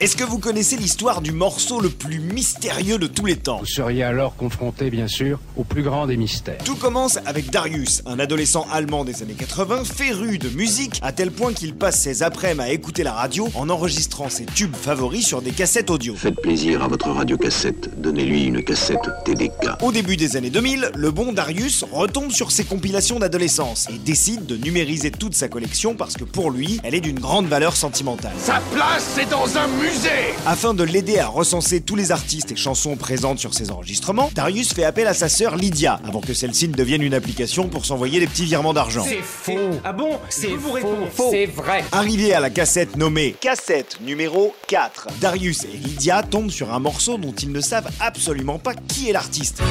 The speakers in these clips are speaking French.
Est-ce que vous connaissez l'histoire du morceau le plus mystérieux de tous les temps Vous seriez alors confronté, bien sûr, au plus grand des mystères. Tout commence avec Darius, un adolescent allemand des années 80, féru de musique, à tel point qu'il passe ses après-midi à écouter la radio en enregistrant ses tubes favoris sur des cassettes audio. Faites plaisir à votre radiocassette. Donnez-lui une cassette TDK. Au début des années 2000, le bon Darius retombe sur ses compilations d'adolescence et décide de numériser toute sa collection parce que pour lui, elle est d'une grande valeur sentimentale. Sa place, c'est dans un musée Afin de l'aider à recenser tous les artistes et chansons présentes sur ses enregistrements, Darius fait appel à sa sœur Lydia, avant que celle-ci ne devienne une application pour s'envoyer des petits virements d'argent. C'est faux. Ah bon C'est faux. C'est vrai. Arrivé à la cassette nommée cassette numéro 4, Darius et Lydia tombent sur un morceau dont ils ne savent absolument pas qui est l'artiste.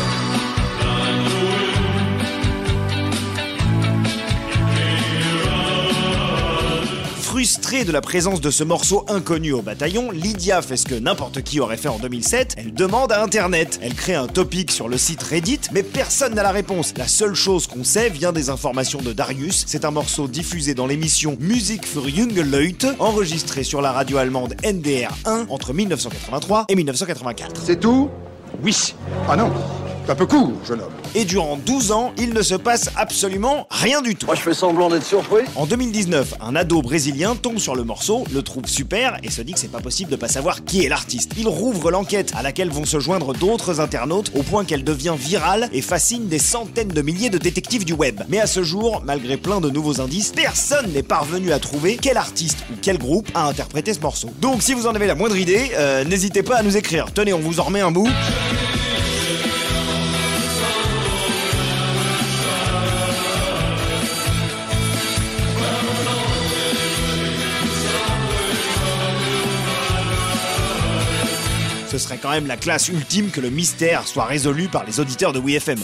Frustrée de la présence de ce morceau inconnu au bataillon, Lydia fait ce que n'importe qui aurait fait en 2007, elle demande à Internet. Elle crée un topic sur le site Reddit, mais personne n'a la réponse. La seule chose qu'on sait vient des informations de Darius, c'est un morceau diffusé dans l'émission Music für junge Leute, enregistré sur la radio allemande NDR 1 entre 1983 et 1984. C'est tout? Oui. Ah non, un peu court, jeune homme. Et durant 12 ans, il ne se passe absolument rien du tout. Moi, je fais semblant d'être surpris. En 2019, un ado brésilien tombe sur le morceau, le trouve super et se dit que c'est pas possible de pas savoir qui est l'artiste. Il rouvre l'enquête à laquelle vont se joindre d'autres internautes au point qu'elle devient virale et fascine des centaines de milliers de détectives du web. Mais à ce jour, malgré plein de nouveaux indices, personne n'est parvenu à trouver quel artiste ou quel groupe a interprété ce morceau. Donc si vous en avez la moindre idée, euh, n'hésitez pas à nous écrire. Tenez, on vous en remet un bout. Ce serait quand même la classe ultime que le mystère soit résolu par les auditeurs de WeFM.